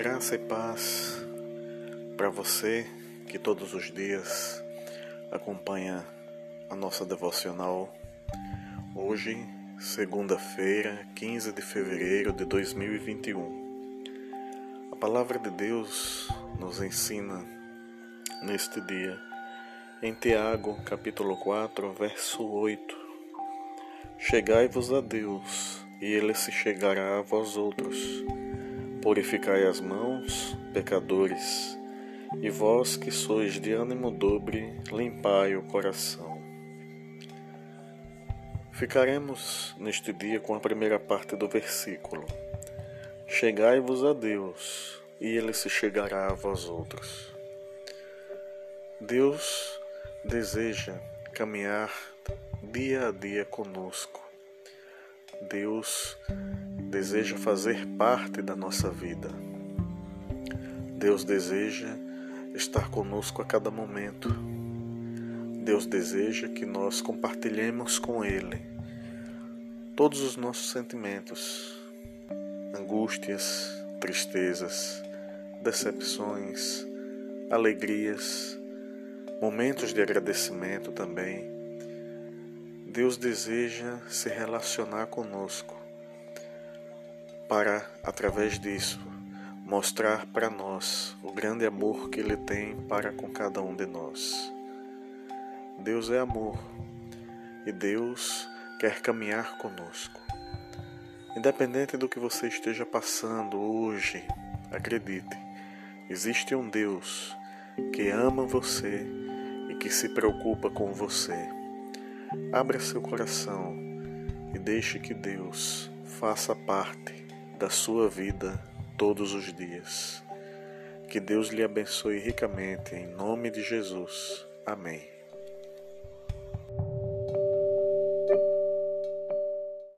Graça e paz para você que todos os dias acompanha a nossa devocional. Hoje, segunda-feira, 15 de fevereiro de 2021. A palavra de Deus nos ensina neste dia em Tiago, capítulo 4, verso 8. Chegai-vos a Deus, e ele se chegará a vós outros Purificai as mãos, pecadores, e vós que sois de ânimo dobre, limpai o coração. Ficaremos neste dia com a primeira parte do versículo. Chegai-vos a Deus, e ele se chegará a vós outros. Deus deseja caminhar dia a dia conosco. Deus deseja fazer parte da nossa vida. Deus deseja estar conosco a cada momento. Deus deseja que nós compartilhemos com Ele todos os nossos sentimentos, angústias, tristezas, decepções, alegrias, momentos de agradecimento também. Deus deseja se relacionar conosco para, através disso, mostrar para nós o grande amor que Ele tem para com cada um de nós. Deus é amor e Deus quer caminhar conosco. Independente do que você esteja passando hoje, acredite, existe um Deus que ama você e que se preocupa com você. Abra seu coração e deixe que Deus faça parte da sua vida todos os dias. Que Deus lhe abençoe ricamente, em nome de Jesus. Amém.